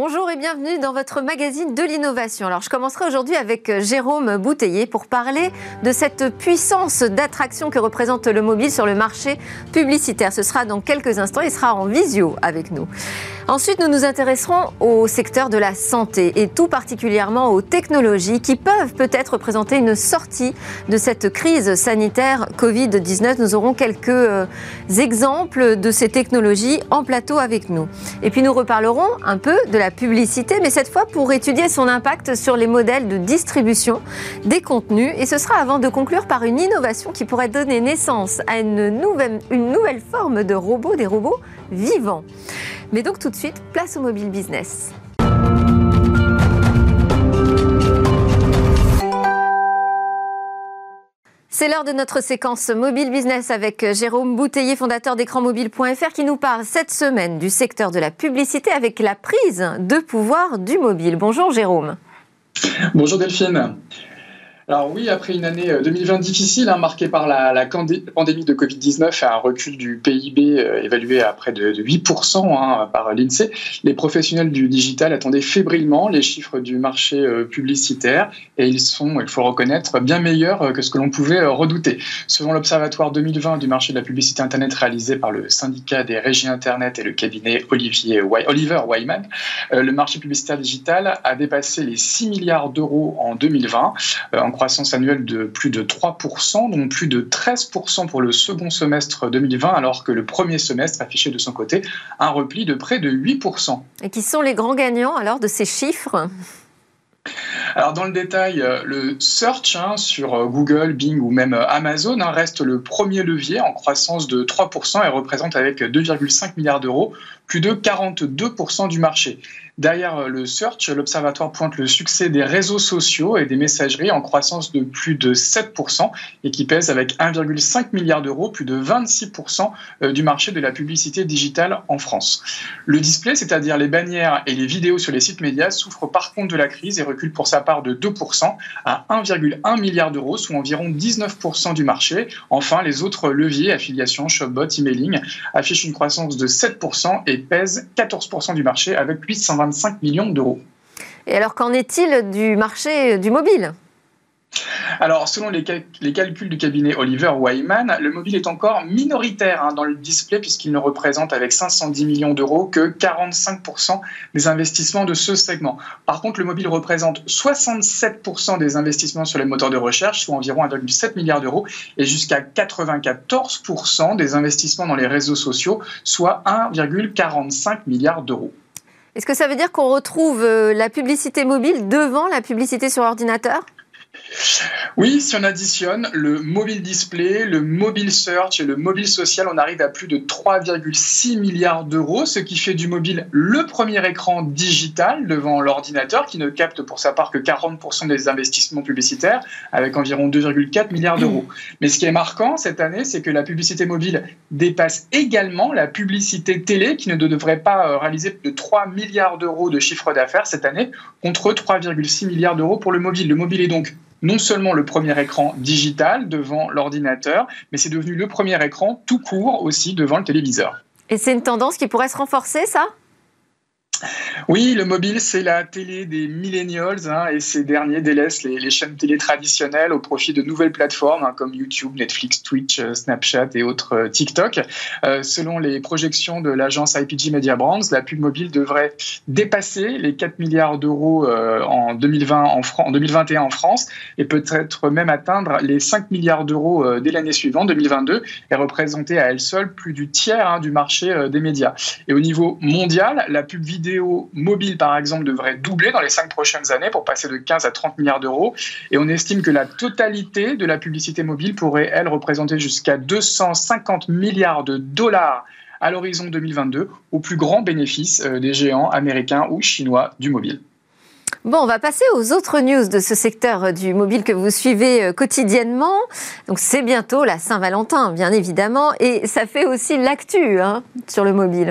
Bonjour et bienvenue dans votre magazine de l'innovation. Alors je commencerai aujourd'hui avec euh, Jérôme Bouteiller pour parler de cette puissance d'attraction que représente le mobile sur le marché publicitaire. Ce sera dans quelques instants, il sera en visio avec nous. Ensuite, nous nous intéresserons au secteur de la santé et tout particulièrement aux technologies qui peuvent peut-être représenter une sortie de cette crise sanitaire Covid-19. Nous aurons quelques euh, exemples de ces technologies en plateau avec nous. Et puis nous reparlerons un peu de la publicité, mais cette fois pour étudier son impact sur les modèles de distribution des contenus. Et ce sera avant de conclure par une innovation qui pourrait donner naissance à une nouvelle, une nouvelle forme de robot, des robots vivants. Mais donc tout de suite, place au mobile business. C'est l'heure de notre séquence mobile business avec Jérôme Bouteiller, fondateur d'écranmobile.fr, qui nous parle cette semaine du secteur de la publicité avec la prise de pouvoir du mobile. Bonjour Jérôme. Bonjour Delphine. Alors oui, après une année 2020 euh, difficile, hein, marquée par la, pandémie de Covid-19 et un recul du PIB euh, évalué à près de, 8% hein, par l'INSEE, les professionnels du digital attendaient fébrilement les chiffres du marché euh, publicitaire et ils sont, il faut reconnaître, bien meilleurs que ce que l'on pouvait redouter. Selon l'Observatoire 2020 du marché de la publicité Internet réalisé par le syndicat des régies Internet et le cabinet Olivier, Oliver Wyman, le marché publicitaire digital a dépassé les 6 milliards d'euros en 2020, en croissance annuelle de plus de 3%, dont plus de 13% pour le second semestre 2020, alors que le premier semestre affichait de son côté un repli de près de 8%. Et qui sont les grands gagnants alors de ces chiffres? Alors dans le détail, euh, le search hein, sur euh, Google, Bing ou même euh, Amazon hein, reste le premier levier en croissance de 3% et représente avec 2,5 milliards d'euros plus de 42% du marché. Derrière le search, l'Observatoire pointe le succès des réseaux sociaux et des messageries en croissance de plus de 7% et qui pèse avec 1,5 milliard d'euros, plus de 26% euh, du marché de la publicité digitale en France. Le display, c'est-à-dire les bannières et les vidéos sur les sites médias, souffre par contre de la crise et recule pour sa part de 2% à 1,1 milliard d'euros, soit environ 19% du marché. Enfin, les autres leviers, affiliation, shopbot, emailing, affichent une croissance de 7% et pèsent 14% du marché avec 820 millions d'euros. Et alors, qu'en est-il du marché du mobile? Alors, selon les, calculs du cabinet Oliver Wyman, le mobile est encore minoritaire hein, dans le display puisqu'il ne représente avec 510 millions d'euros que 45% des investissements de ce segment. Par contre, le mobile représente 67% des investissements sur les moteurs de recherche, soit environ 1,7 milliard d'euros, et jusqu'à 94% des investissements dans les réseaux sociaux, soit 1,45 milliard d'euros. Est-ce que ça veut dire qu'on retrouve euh, la publicité mobile devant la publicité sur ordinateur? Oui, si on additionne le mobile display, le mobile search et le mobile social, on arrive à plus de 3,6 milliards d'euros, ce qui fait du mobile le premier écran digital devant l'ordinateur qui ne capte pour sa part que 40% des investissements publicitaires avec environ 2,4 milliards d'euros. Mais ce qui est marquant cette année, c'est que la publicité mobile dépasse également la publicité télé qui ne devrait pas euh, réaliser plus de 3 milliards d'euros de chiffre d'affaires cette année contre 3,6 milliards d'euros pour le mobile. Le mobile est donc non seulement le premier écran digital devant l'ordinateur, mais c'est devenu le premier écran tout court aussi devant le téléviseur. Et c'est une tendance qui pourrait se renforcer, ça? Oui, le mobile, c'est la télé des millennials hein, et ces derniers délaissent les, chaînes télé traditionnelles au profit de nouvelles plateformes hein, comme YouTube, Netflix, Twitch, euh, Snapchat et autres euh, TikTok. Euh, selon les projections de l'agence IPG Media Brands, la pub mobile devrait dépasser les 4 milliards d'euros en, 2020 en, en 2021 en France et peut-être même atteindre les 5 milliards d'euros dès l'année suivante, 2022, et représenter à elle seule plus du tiers hein, du marché des médias. Et au niveau mondial, la pub vidéo mobile, par exemple, devrait doubler dans les cinq prochaines années pour passer de 15 à 30 milliards d'euros. Et on estime que la totalité de la publicité mobile pourrait, elle, représenter jusqu'à 250 milliards de dollars à l'horizon 2022, au plus grand bénéfice euh, des géants américains ou chinois du mobile. Bon, on va passer aux autres news de ce secteur euh, du mobile que vous suivez euh, quotidiennement. Donc c'est bientôt la Saint-Valentin, bien évidemment, et ça fait aussi l'actu hein, sur le mobile.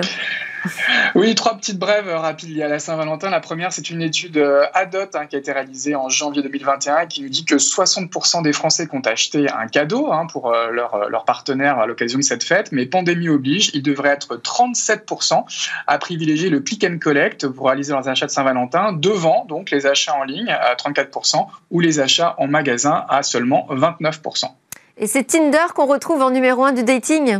Oui, trois petites brèves rapides liées à la Saint-Valentin. La première, c'est une étude euh, ADOT hein, qui a été réalisée en janvier 2021 et qui nous dit que 60% des Français ont acheté un cadeau hein, pour euh, leur, euh, leur, partenaire à l'occasion de cette fête, mais pandémie oblige, il devrait être 37% à privilégier le click and collect pour réaliser leurs achats de Saint-Valentin, devant donc les achats en ligne à 34% ou les achats en magasin à seulement 29%. Et c'est Tinder qu'on retrouve en numéro 1 du dating?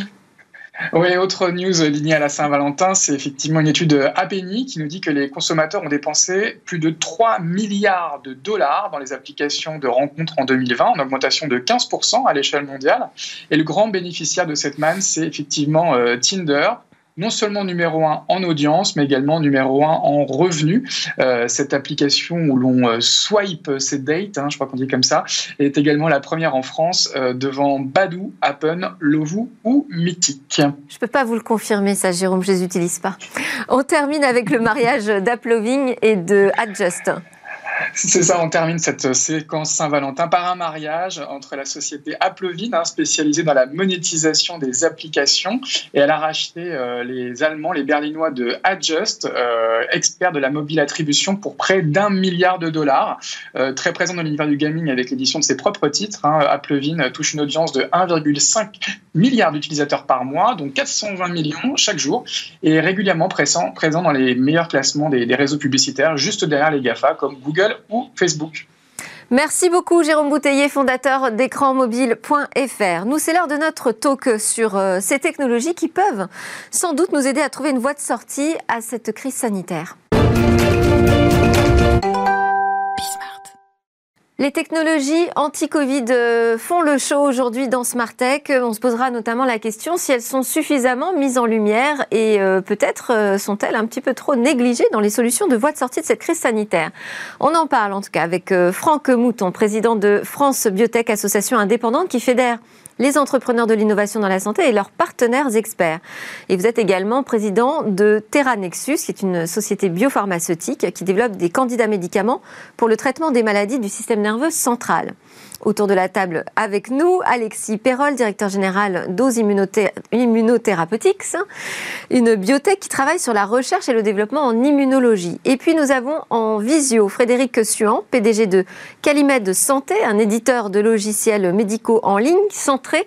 Oui, autre news lignée à la Saint-Valentin, c'est effectivement une étude ABNI qui nous dit que les consommateurs ont dépensé plus de 3 milliards de dollars dans les applications de rencontres en 2020, en augmentation de 15% à l'échelle mondiale. Et le grand bénéficiaire de cette manne, c'est effectivement euh, Tinder, non seulement numéro un en audience, mais également numéro un en revenus. Euh, cette application où l'on euh, swipe ses dates, hein, je crois qu'on dit comme ça, est également la première en France euh, devant Badou, Appen, Lovoo ou Mythic. Je ne peux pas vous le confirmer, ça, Jérôme, je ne les utilise pas. On termine avec le mariage d'Aploving et de Adjust. C'est ça, on termine cette séquence Saint-Valentin par un mariage entre la société Applovin, hein, spécialisée dans la monétisation des applications, et elle a racheté euh, les Allemands, les Berlinois de Adjust, euh, experts de la mobile attribution, pour près d'un milliard de dollars. Euh, très présent dans l'univers du gaming avec l'édition de ses propres titres, hein, touche une audience de 1,5 milliard d'utilisateurs par mois, donc 420 millions chaque jour, et régulièrement présent, présent dans les meilleurs classements des réseaux publicitaires, juste derrière les GAFA comme Google ou Facebook. Merci beaucoup Jérôme Bouteiller, fondateur d'écranmobile.fr. Nous, c'est l'heure de notre talk sur euh, ces technologies qui peuvent sans doute nous aider à trouver une voie de sortie à cette crise sanitaire. Les technologies anti-Covid euh, font le show aujourd'hui dans Smart Tech. On se posera notamment la question si elles sont suffisamment mises en lumière et euh, peut-être euh, sont-elles un petit peu trop négligées dans les solutions de voie de sortie de cette crise sanitaire. On en parle en tout cas avec Franck Mouton, président de France Biotech, association indépendante qui fédère les entrepreneurs de l'innovation dans la santé et leurs partenaires experts. Et vous êtes également président de Terra Nexus, qui est une société biopharmaceutique qui développe des candidats médicaments pour le traitement des maladies du système nerveux central. Autour de la table avec nous, Alexis Perrol, directeur général d'Ose Immunotherapeutics, une biotech qui travaille sur la recherche et le développement en immunologie. Et puis nous avons en visio Frédéric Suan, PDG de Calimède Santé, un éditeur de logiciels médicaux en ligne centré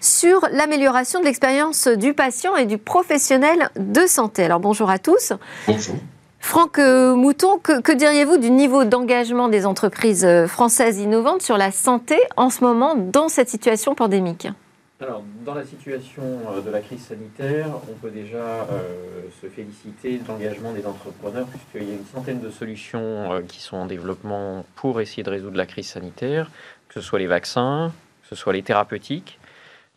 sur l'amélioration de l'expérience du patient et du professionnel de santé. Alors bonjour à tous. Bonjour. Franck euh, Mouton, que, diriez-vous du niveau d'engagement des entreprises euh, françaises innovantes sur la santé en ce moment dans cette situation pandémique? Alors, dans la situation euh, de la crise sanitaire, on peut déjà se féliciter de l'engagement des entrepreneurs, puisqu'il y a une centaine de solutions qui sont en développement pour essayer de résoudre la crise sanitaire, que ce soit les vaccins, que ce soit les thérapeutiques,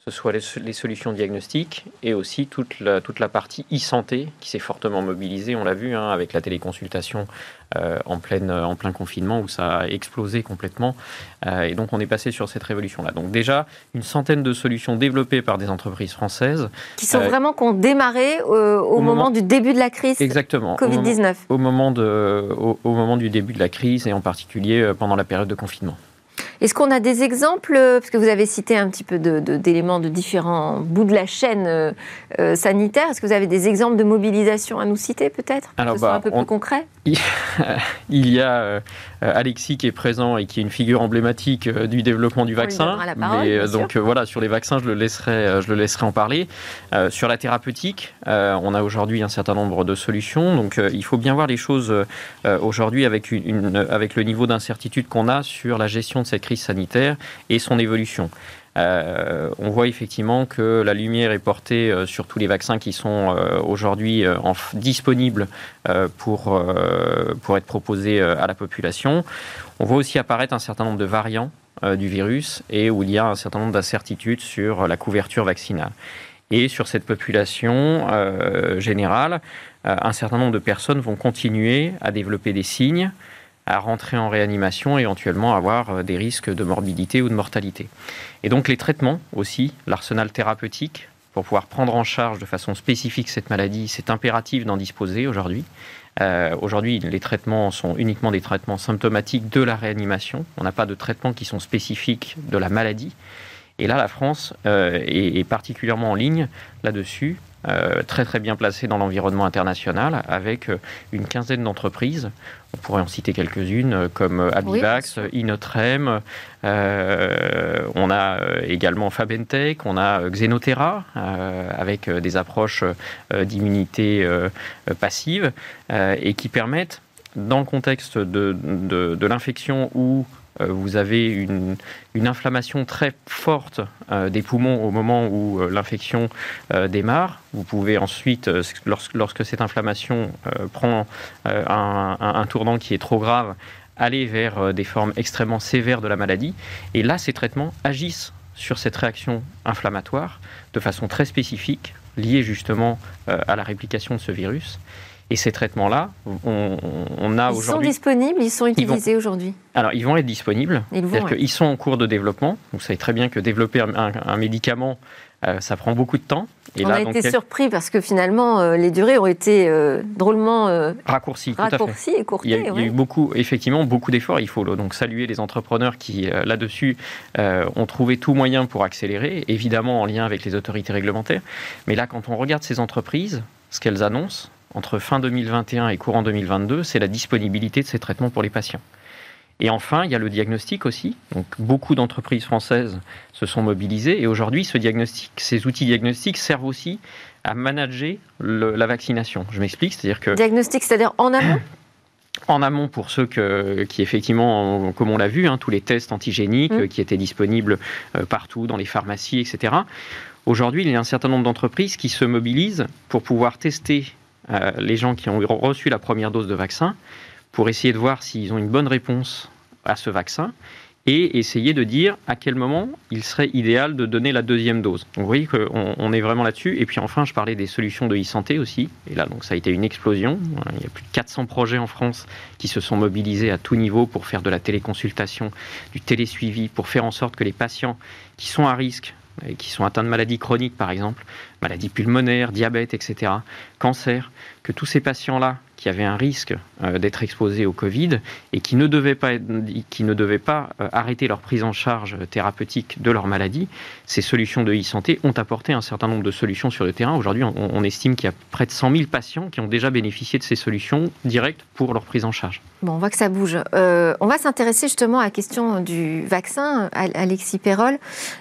ce soit les, solutions diagnostiques et aussi toute la, toute la partie e-santé qui s'est fortement mobilisée, on l'a vu hein, avec la téléconsultation euh, en, pleine, en plein confinement où ça a explosé complètement. Euh, et donc on est passé sur cette révolution-là. Donc déjà, une centaine de solutions développées par des entreprises françaises. Qui sont euh, vraiment qu'on démarré au, moment, du début de la crise exactement, Covid-19. Au, moment de, au moment du début de la crise et en particulier pendant la période de confinement. Est-ce qu'on a des exemples Parce que vous avez cité un petit peu d'éléments de, différents bouts de la chaîne euh, euh, sanitaire. Est-ce que vous avez des exemples de mobilisation à nous citer peut-être Alors, bah, un peu plus concret? Il y a euh, Alexis qui est présent et qui est une figure emblématique du développement du vaccin. mais, donc voilà, sur les vaccins, je le laisserai, je le laisserai en parler. sur la thérapeutique, on a aujourd'hui un certain nombre de solutions. Donc il faut bien voir les choses aujourd'hui avec, une, avec le niveau d'incertitude qu'on a sur la gestion de cette crise sanitaire et son évolution. Euh, on voit effectivement que la lumière est portée euh, sur tous les vaccins qui sont euh, aujourd'hui disponibles pour, pour être proposés à la population. On voit aussi apparaître un certain nombre de variants du virus et où il y a un certain nombre d'incertitudes sur la couverture vaccinale. Et sur cette population générale, un certain nombre de personnes vont continuer à développer des signes à rentrer en réanimation et éventuellement avoir euh, des risques de morbidité ou de mortalité. Et donc les traitements aussi, l'arsenal thérapeutique, pour pouvoir prendre en charge de façon spécifique cette maladie, c'est impératif d'en disposer aujourd'hui. Euh, aujourd'hui, les traitements sont uniquement des traitements symptomatiques de la réanimation. On n'a pas de traitements qui sont spécifiques de la maladie. Et là, la France euh, est, particulièrement en ligne là-dessus très très bien placé dans l'environnement international avec une quinzaine d'entreprises. On pourrait en citer quelques-unes comme Abivax, Inotrem, on a également Fabentech, on a Xenotera avec des approches d'immunité passive et qui permettent dans le contexte de, de, l'infection où euh, vous avez une, inflammation très forte euh, des poumons au moment où euh, l'infection démarre. Vous pouvez ensuite, lorsque, cette inflammation prend un, tournant qui est trop grave, aller vers des formes extrêmement sévères de la maladie. Et là, ces traitements agissent sur cette réaction inflammatoire de façon très spécifique, liée justement à la réplication de ce virus. Et ces traitements-là, on, a aujourd'hui. Ils sont disponibles, ils sont utilisés aujourd'hui Alors, ils vont être disponibles. Ils, vont, ils sont en cours de développement. Vous savez très bien que développer un, médicament, euh, ça prend beaucoup de temps. Et on a été surpris parce que finalement, euh, les durées ont été euh, drôlement raccourcies, raccourcies et courtées. Il y, a, il y, a, eu beaucoup, effectivement, beaucoup d'efforts. Il faut donc saluer les entrepreneurs qui, là-dessus, ont trouvé tout moyen pour accélérer, évidemment en lien avec les autorités réglementaires. Mais là, quand on regarde ces entreprises, ce qu'elles annoncent, entre fin 2021 et courant 2022, c'est la disponibilité de ces traitements pour les patients. Et enfin, il y a le diagnostic aussi. Donc, beaucoup d'entreprises françaises se sont mobilisées et aujourd'hui, ce diagnostic, ces outils diagnostiques servent aussi à manager la vaccination. Je m'explique, c'est-à-dire que diagnostic, c'est-à-dire en amont? En amont, pour ceux qui, effectivement, comme on l'a vu, hein, tous les tests antigéniques mmh. qui étaient disponibles euh, partout, dans les pharmacies, etc. Aujourd'hui, il y a un certain nombre d'entreprises qui se mobilisent pour pouvoir tester euh, les gens qui ont reçu la première dose de vaccin pour essayer de voir s'ils ont une bonne réponse à ce vaccin et essayer de dire à quel moment il serait idéal de donner la deuxième dose. Donc vous voyez qu'on on est vraiment là-dessus. Et puis enfin, je parlais des solutions de e-santé aussi. Et là, donc ça a été une explosion. Il y a plus de 400 projets en France qui se sont mobilisés à tout niveau pour faire de la téléconsultation, du télésuivi, pour faire en sorte que les patients qui sont à risque qui sont atteints de maladies chroniques, par exemple, maladies pulmonaires, diabète, etc., cancer, que tous ces patients-là qui avaient un risque euh, d'être exposés au Covid et qui ne devaient pas, qui ne devaient pas euh, arrêter leur prise en charge thérapeutique de leur maladie, ces solutions de e-santé ont apporté un certain nombre de solutions sur le terrain. Aujourd'hui, on, estime qu'il y a près de 100 000 patients qui ont déjà bénéficié de ces solutions directes pour leur prise en charge. Bon, on voit que ça bouge. Euh, on va s'intéresser justement à la question du vaccin, Alexis Perrol.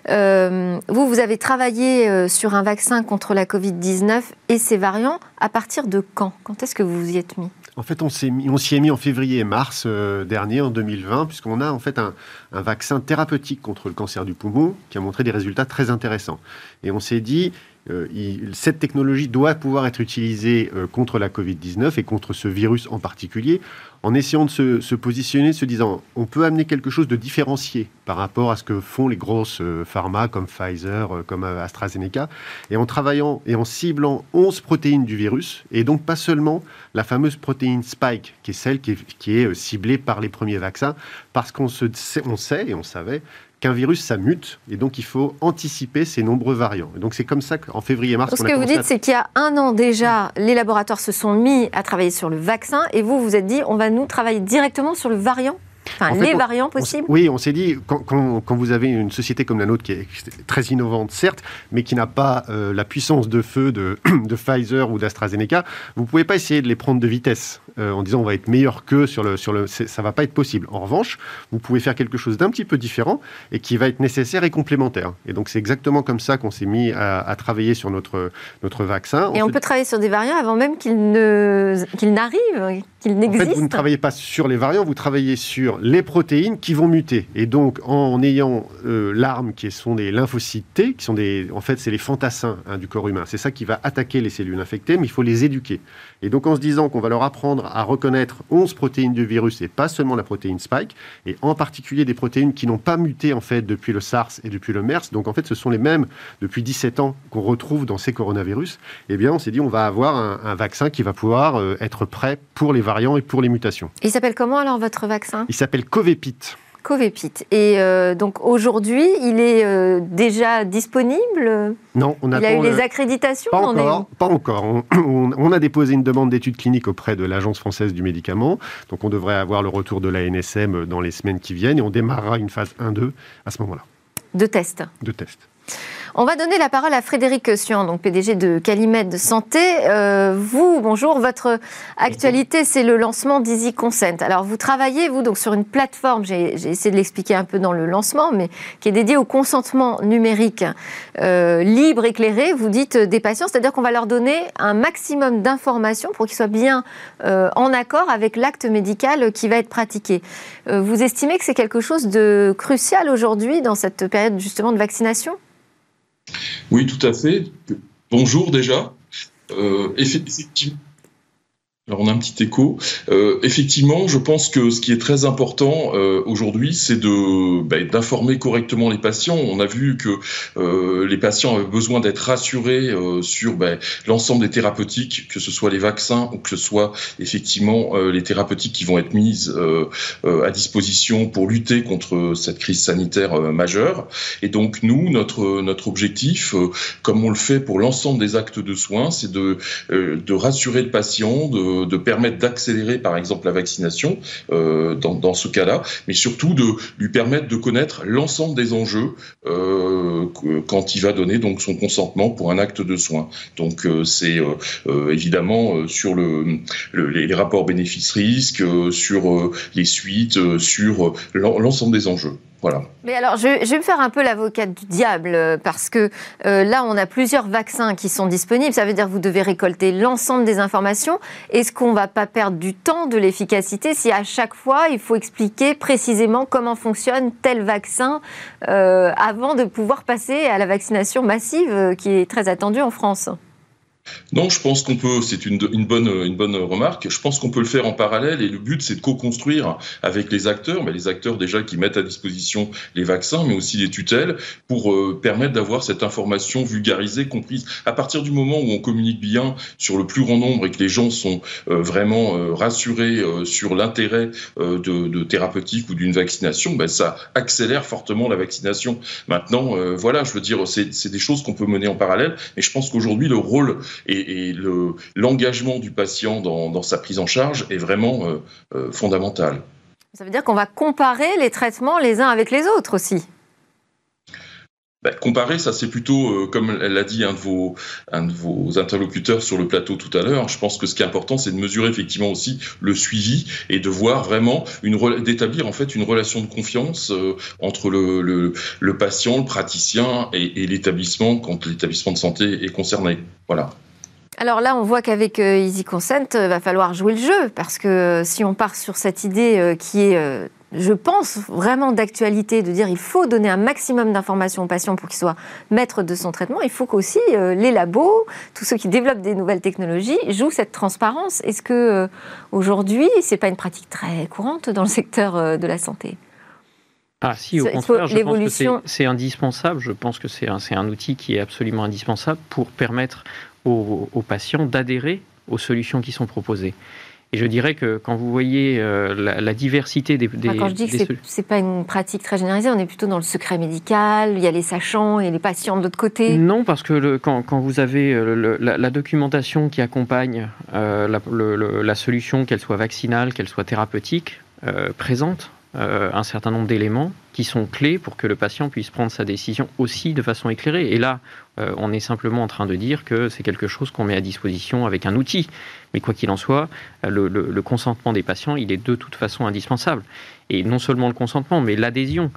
vous, vous avez travaillé sur un vaccin contre la Covid-19 et ses variants. À partir de quand est-ce que vous vous y êtes mis? En fait, on s'y est mis en février et mars euh, dernier, en 2020, puisqu'on a en fait un, vaccin thérapeutique contre le cancer du poumon qui a montré des résultats très intéressants. Et on s'est dit, euh, cette technologie doit pouvoir être utilisée euh, contre la Covid-19 et contre ce virus en particulier en essayant de se, positionner, se disant on peut amener quelque chose de différencié par rapport à ce que font les grosses euh, pharma comme Pfizer, comme AstraZeneca, et en travaillant et en ciblant 11 protéines du virus, et donc pas seulement la fameuse protéine spike, qui est celle qui est, qui est ciblée par les premiers vaccins, parce qu'on on sait et on savait qu'un virus, ça mute, et donc il faut anticiper ces nombreux variants. Et donc c'est comme ça qu'en février-mars... Ce que vous dites, c'est qu'il y a un an déjà, les laboratoires se sont mis à travailler sur le vaccin, et vous, vous êtes dit, on va nous travailler directement sur le variant Enfin, les variants possibles Oui, on s'est dit, quand, vous avez une société comme la nôtre qui est très innovante, certes, mais qui n'a pas euh, la puissance de feu de, de Pfizer ou d'AstraZeneca, vous ne pouvez pas essayer de les prendre de vitesse. Euh, en disant on va être meilleur qu'eux sur le, sur le, ça va pas être possible. En revanche, vous pouvez faire quelque chose d'un petit peu différent et qui va être nécessaire et complémentaire. Et donc c'est exactement comme ça qu'on s'est mis à, travailler sur notre, notre vaccin. Et on, peut travailler sur des variants avant même qu'ils ne, qu'ils n'arrivent, qu'ils n'existent. En fait, vous ne travaillez pas sur les variants, vous travaillez sur les protéines qui vont muter. Et donc en ayant euh, l'arme qui sont des lymphocytes T, qui sont des, en fait c'est les fantassins hein, du corps humain. C'est ça qui va attaquer les cellules infectées, mais il faut les éduquer. Et donc en se disant qu'on va leur apprendre à reconnaître 11 protéines du virus et pas seulement la protéine spike, et en particulier des protéines qui n'ont pas muté en fait depuis le SARS et depuis le MERS, donc en fait ce sont les mêmes depuis 17 ans qu'on retrouve dans ces coronavirus, eh bien on s'est dit on va avoir un, vaccin qui va pouvoir euh, être prêt pour les variants et pour les mutations. Il s'appelle comment alors votre vaccin? Il s'appelle Covepit. Covepit. Et euh, donc aujourd'hui, il est euh, déjà disponible? Non, on Il a eu les accréditations Pas encore. pas encore. On, a déposé une demande d'études cliniques auprès de l'Agence française du médicament. Donc on devrait avoir le retour de la NSM dans les semaines qui viennent et on démarrera une phase 1-2 à ce moment-là. De test De test. On va donner la parole à Frédéric Sian, donc PDG de Calimède Santé. Euh, vous, bonjour, votre actualité, c'est le lancement d'Easy Consent. Alors, vous travaillez, vous, donc sur une plateforme, j'ai essayé de l'expliquer un peu dans le lancement, mais qui est dédiée au consentement numérique euh, libre, éclairé, vous dites, des patients, c'est-à-dire qu'on va leur donner un maximum d'informations pour qu'ils soient bien euh, en accord avec l'acte médical qui va être pratiqué. vous estimez que c'est quelque chose de crucial aujourd'hui dans cette période justement de vaccination? Oui, tout à fait. Bonjour déjà. Euh, alors on a un petit écho. Euh, effectivement, je pense que ce qui est très important euh, aujourd'hui, c'est de bah, d'informer correctement les patients. On a vu que euh, les patients avaient besoin d'être rassurés euh, sur bah, l'ensemble des thérapeutiques, que ce soit les vaccins ou que ce soit effectivement euh, les thérapeutiques qui vont être mises à disposition pour lutter contre cette crise sanitaire majeure. Et donc nous, notre notre objectif, comme on le fait pour l'ensemble des actes de soins, c'est de de rassurer le patient, de de, permettre d'accélérer, par exemple, la vaccination euh, dans, ce cas-là, mais surtout de lui permettre de connaître l'ensemble des enjeux euh, quand il va donner donc son consentement pour un acte de soin. Donc euh, c'est évidemment sur le, les rapports bénéfices-risques, sur les suites, sur l'ensemble des enjeux. Mais alors, je, vais me faire un peu l'avocate du diable, parce que euh, là, on a plusieurs vaccins qui sont disponibles. Ça veut dire que vous devez récolter l'ensemble des informations. Est-ce qu'on ne va pas perdre du temps, de l'efficacité, si à chaque fois, il faut expliquer précisément comment fonctionne tel vaccin euh, avant de pouvoir passer à la vaccination massive euh, qui est très attendue en France? Non, je pense qu'on peut, c'est une, bonne, une bonne remarque, je pense qu'on peut le faire en parallèle et le but c'est de co-construire avec les acteurs, mais les acteurs déjà qui mettent à disposition les vaccins, mais aussi les tutelles, pour euh, permettre d'avoir cette information vulgarisée, comprise. À partir du moment où on communique bien sur le plus grand nombre et que les gens sont euh, vraiment euh, rassurés sur l'intérêt de, thérapeutique ou d'une vaccination, ben, ça accélère fortement la vaccination. Maintenant, voilà, je veux dire, c'est des choses qu'on peut mener en parallèle, mais je pense qu'aujourd'hui le rôle et, l'engagement du patient dans, sa prise en charge est vraiment euh, euh, fondamental. Ça veut dire qu'on va comparer les traitements les uns avec les autres aussi bah, comparer, ça c'est plutôt, euh, comme l'a dit un de, vos, un de vos interlocuteurs sur le plateau tout à l'heure, je pense que ce qui est important, c'est de mesurer effectivement aussi le suivi et de voir vraiment, d'établir en fait une relation de confiance entre le, le, patient, le praticien et, et l'établissement quand l'établissement de santé est concerné. Voilà. Alors là, on voit qu'avec euh, Easy Consent, il euh, va falloir jouer le jeu, parce que euh, si on part sur cette idée qui est, je pense, vraiment d'actualité, de dire il faut donner un maximum d'informations aux patients pour qu'ils soient maîtres de son traitement, il faut qu'aussi les labos, tous ceux qui développent des nouvelles technologies, jouent cette transparence. Est-ce que aujourd'hui, c'est pas une pratique très courante dans le secteur de la santé? Ah si, au contraire, je pense que c'est indispensable. Je pense que c'est un, un outil qui est absolument indispensable pour permettre aux, patients d'adhérer aux solutions qui sont proposées. Et je dirais que quand vous voyez euh, la, diversité des, des Quand je dis que ce n'est pas une pratique très généralisée, on est plutôt dans le secret médical, il y a les sachants et les patients de l'autre côté. Non, parce que le, quand, quand, vous avez euh, la, documentation qui accompagne euh, la, la, solution, qu'elle soit vaccinale, qu'elle soit thérapeutique, présente, euh, un certain nombre d'éléments qui sont clés pour que le patient puisse prendre sa décision aussi de façon éclairée. Et là, euh, on est simplement en train de dire que c'est quelque chose qu'on met à disposition avec un outil. Mais quoi qu'il en soit, le, le, consentement des patients, il est de toute façon indispensable. Et non seulement le consentement, mais l'adhésion.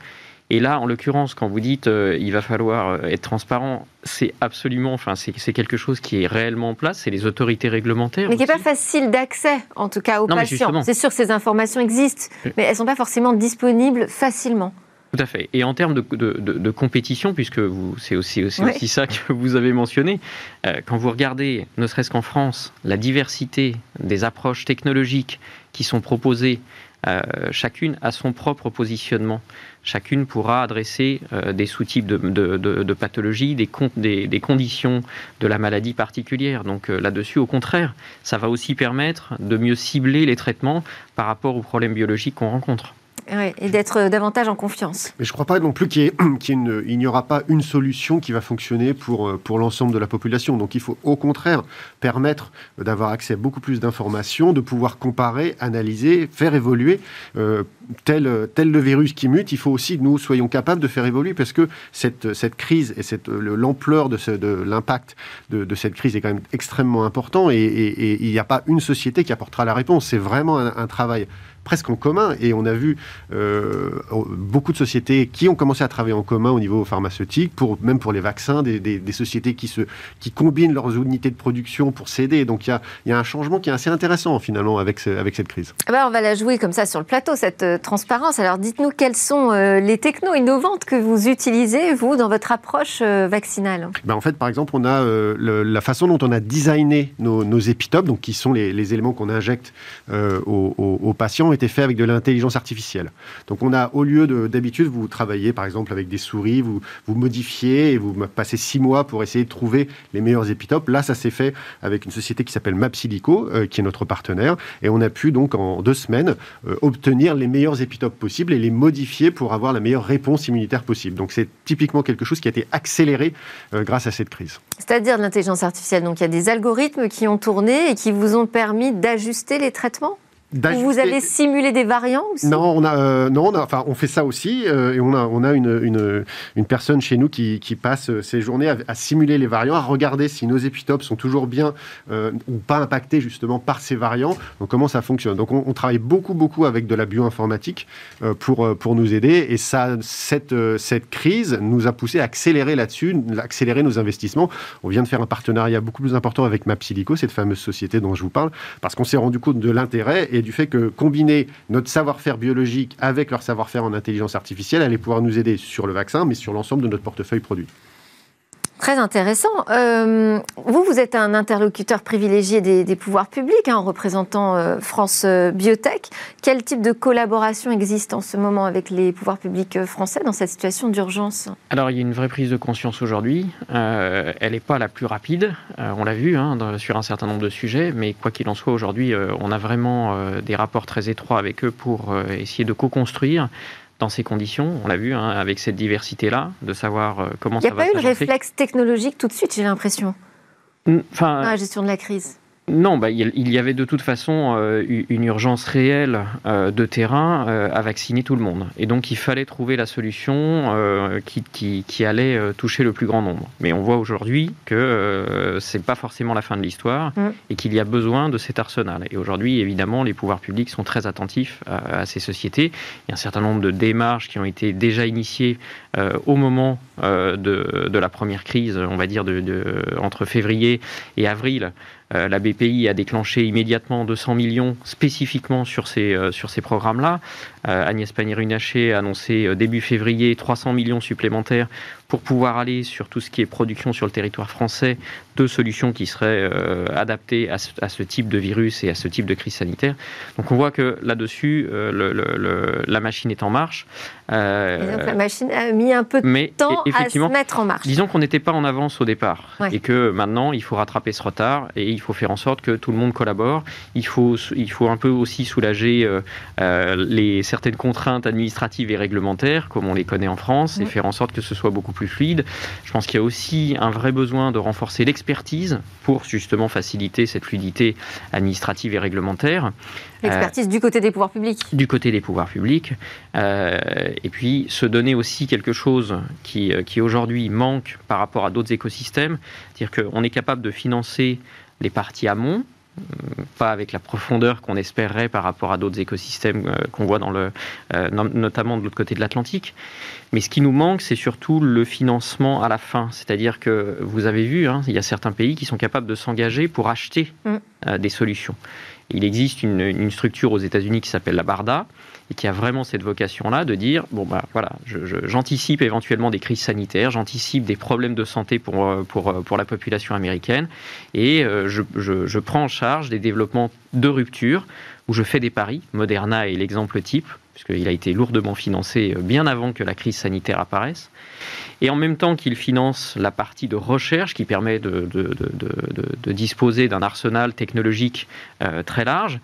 Et là, en l'occurrence, quand vous dites euh, il va falloir euh, être transparent, c'est absolument, enfin, c'est quelque chose qui est réellement en place. C'est les autorités réglementaires. Mais qui n'est pas facile d'accès, en tout cas, aux patients. C'est sûr que ces informations existent, mais elles ne sont pas forcément disponibles facilement. Tout à fait. Et en termes de, de, compétition, puisque c'est aussi, aussi, ça que vous avez mentionné, euh, quand vous regardez, ne serait-ce qu'en France, la diversité des approches technologiques qui sont proposées euh, chacune a son propre positionnement. Chacune pourra adresser euh, des sous-types de, pathologies, des, des, conditions de la maladie particulière. Donc euh, là-dessus, au contraire, ça va aussi permettre de mieux cibler les traitements par rapport aux problèmes biologiques qu'on rencontre. Et d'être davantage en confiance. Mais je ne crois pas non plus qu'il n'y aura pas une solution qui va fonctionner pour, pour l'ensemble de la population. Donc il faut au contraire permettre d'avoir accès à beaucoup plus d'informations, de pouvoir comparer, analyser, faire évoluer. Euh, tel, tel le virus qui mute, il faut aussi que nous soyons capables de faire évoluer parce que cette, cette crise et cette, l'ampleur de, de l'impact de, de, cette crise est quand même extrêmement important et, et, il n'y a pas une société qui apportera la réponse. C'est vraiment un, un travail presque en commun. Et on a vu euh, beaucoup de sociétés qui ont commencé à travailler en commun au niveau pharmaceutique, pour, même pour les vaccins, des, des, sociétés qui, se, qui combinent leurs unités de production pour s'aider. Donc il y a, y a, un changement qui est assez intéressant finalement avec, avec cette crise. Ah bah, on va la jouer comme ça sur le plateau, cette euh, transparence. Alors dites-nous quelles sont euh, les technos innovantes que vous utilisez, vous, dans votre approche vaccinale? Ben, En fait, par exemple, on a la façon dont on a designé nos, nos épitopes, donc qui sont les, les éléments qu'on injecte aux, aux, aux patients été avec de l'intelligence artificielle. Donc on a, au lieu d'habitude, vous travaillez par exemple avec des souris, vous, vous modifiez et vous passez six mois pour essayer de trouver les meilleurs épitopes. Là, ça s'est fait avec une société qui s'appelle Mapsilico, euh, qui est notre partenaire, et on a pu donc en deux semaines euh, obtenir les meilleurs épitopes possibles et les modifier pour avoir la meilleure réponse immunitaire possible. Donc c'est typiquement quelque chose qui a été accéléré euh, grâce à cette crise. C'est-à-dire l'intelligence artificielle. Donc il y a des algorithmes qui ont tourné et qui vous ont permis d'ajuster les traitements? Vous avez simulé des variants aussi Non, on a, euh, non, on a, enfin, on fait ça aussi, euh, et on a, on a une, une, une, personne chez nous qui, qui passe euh, ses journées à, simuler les variants, à regarder si nos épitopes sont toujours bien ou pas impactés justement par ces variants. Donc comment ça fonctionne Donc on, travaille beaucoup, beaucoup avec de la bioinformatique pour pour nous aider, et ça, cette cette crise nous a poussé à accélérer là-dessus, accélérer nos investissements. On vient de faire un partenariat beaucoup plus important avec Mapsilico, cette fameuse société dont je vous parle, parce qu'on s'est rendu compte de l'intérêt et du fait que combiner notre savoir-faire biologique avec leur savoir-faire en intelligence artificielle allait pouvoir nous aider sur le vaccin, mais sur l'ensemble de notre portefeuille produit. Très intéressant. Euh, vous, vous êtes un interlocuteur privilégié des, pouvoirs publics hein, en représentant euh, France euh, Biotech. Quel type de collaboration existe en ce moment avec les pouvoirs publics français dans cette situation d'urgence? Alors, il y a une vraie prise de conscience aujourd'hui. elle n'est pas la plus rapide, on l'a vu hein, sur un certain nombre de sujets, mais quoi qu'il en soit, aujourd'hui, on a vraiment des rapports très étroits avec eux pour essayer de co-construire dans ces conditions, on l'a vu, hein, avec cette diversité-là, de savoir euh, comment ça va Il n'y a pas eu le réflexe technologique tout de suite, j'ai l'impression, enfin, dans la gestion de la crise non, bah, il y avait de toute façon euh, une urgence réelle euh, de terrain euh, à vacciner tout le monde. Et donc il fallait trouver la solution qui, qui, allait toucher le plus grand nombre. Mais on voit aujourd'hui que c'est pas forcément la fin de l'histoire mm. et qu'il y a besoin de cet arsenal. Et aujourd'hui, évidemment, les pouvoirs publics sont très attentifs à, ces sociétés. Il y a un certain nombre de démarches qui ont été déjà initiées au moment de, de, la première crise, on va dire de, de entre février et avril. Euh, la BPI a déclenché immédiatement 200 millions spécifiquement sur ces, euh, sur ces programmes-là. Euh, Agnès Pannier-Runacher a annoncé début février 300 millions supplémentaires pour pouvoir aller sur tout ce qui est production sur le territoire français de solutions qui seraient adaptées à ce, type de virus et à ce type de crise sanitaire. Donc on voit que là-dessus, la machine est en marche. la machine a mis un peu de temps à se mettre en marche. Disons qu'on n'était pas en avance au départ et que maintenant il faut rattraper ce retard et il faut faire en sorte que tout le monde collabore. Il faut, il faut un peu aussi soulager euh, euh, les, certaines contraintes administratives et réglementaires, comme on les connaît en France, et faire en sorte que ce soit beaucoup plus fluide. Je pense qu'il y a aussi un vrai besoin de renforcer l'expertise pour justement faciliter cette fluidité administrative et réglementaire. L'expertise du côté des pouvoirs publics. Du côté des pouvoirs publics. Euh, et puis se donner aussi quelque chose qui, qui aujourd'hui manque par rapport à d'autres écosystèmes. C'est-à-dire qu'on est capable de financer les parties amont, euh, pas avec la profondeur qu'on espérerait par rapport à d'autres écosystèmes euh, qu'on voit dans le, euh, notamment de l'autre côté de l'Atlantique. Mais ce qui nous manque, c'est surtout le financement à la fin. C'est-à-dire que vous avez vu, hein, il y a certains pays qui sont capables de s'engager pour acheter mm. des solutions. Il existe une, structure aux États-Unis qui s'appelle la BARDA, et qui a vraiment cette vocation-là de dire bon bah voilà, j'anticipe éventuellement des crises sanitaires, j'anticipe des problèmes de santé pour euh, pour euh, pour la population américaine et euh, je, je, je prends en charge des développements de rupture où je fais des paris. Moderna est l'exemple type puisqu'il a été lourdement financé bien avant que la crise sanitaire apparaisse. Et en même temps qu'il finance la partie de recherche qui permet de, disposer d'un arsenal technologique très large,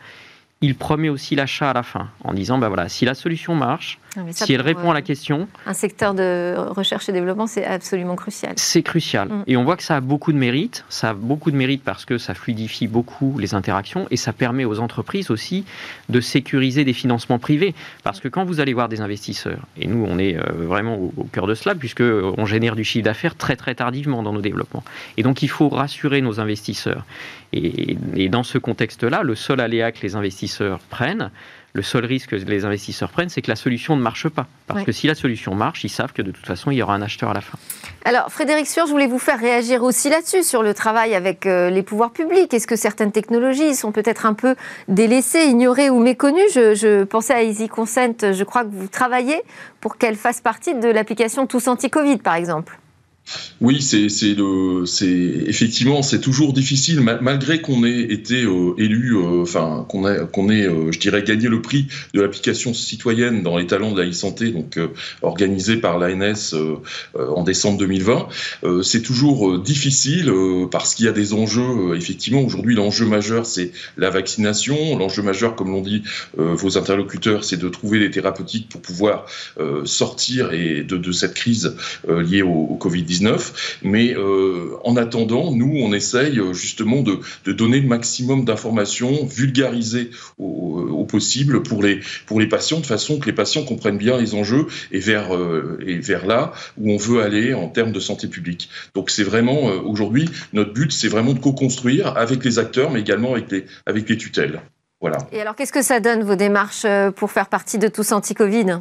il promet aussi l'achat à la fin, en disant, ben voilà, si la solution marche, si elle répond à la question... Un secteur de recherche et développement, c'est absolument crucial. C'est crucial. Mm. Et on voit que ça a beaucoup de mérite. Ça a beaucoup de mérite parce que ça fluidifie beaucoup les interactions et ça permet aux entreprises aussi de sécuriser des financements privés. Parce que quand vous allez voir des investisseurs, et nous, on est vraiment au, au cœur de cela, puisqu'on génère du chiffre d'affaires très très tardivement dans nos développements. Et donc, il faut rassurer nos investisseurs. Et, dans ce contexte-là, le seul aléa que les investisseurs prennent, le seul risque que les investisseurs prennent, c'est que la solution ne marche pas. Parce que si la solution marche, ils savent que de toute façon, il y aura un acheteur à la fin. Alors, Frédéric Sûr, je voulais vous faire réagir aussi là-dessus, sur le travail avec euh, les pouvoirs publics. Est-ce que certaines technologies sont peut-être un peu délaissées, ignorées ou méconnues? Je, je, pensais à Easy Consent, je crois que vous travaillez pour qu'elle fasse partie de l'application Tous Anti-Covid, par exemple. Oui, c'est effectivement, c'est toujours difficile, malgré qu'on ait été euh, élu, euh, enfin qu'on ait, qu'on ait, euh, je dirais, gagné le prix de l'application citoyenne dans les talents de la e-santé, donc organisé par l'ANS en décembre 2020. c'est toujours difficile parce qu'il y a des enjeux. effectivement, aujourd'hui, l'enjeu majeur, c'est la vaccination. L'enjeu majeur, comme l'ont dit vos interlocuteurs, c'est de trouver les thérapeutiques pour pouvoir sortir et de, cette crise liée au, au Covid-19. Mais euh, en attendant, nous, on essaye euh, justement de, donner le maximum d'informations vulgarisées au, possible pour les, pour les patients, de façon que les patients comprennent bien les enjeux et vers, euh, et vers là où on veut aller en termes de santé publique. Donc c'est vraiment, aujourd'hui, notre but, c'est vraiment de co-construire avec les acteurs, mais également avec les, avec les tutelles. Voilà. Et alors, qu'est-ce que ça donne, vos démarches pour faire partie de tous anti-Covid?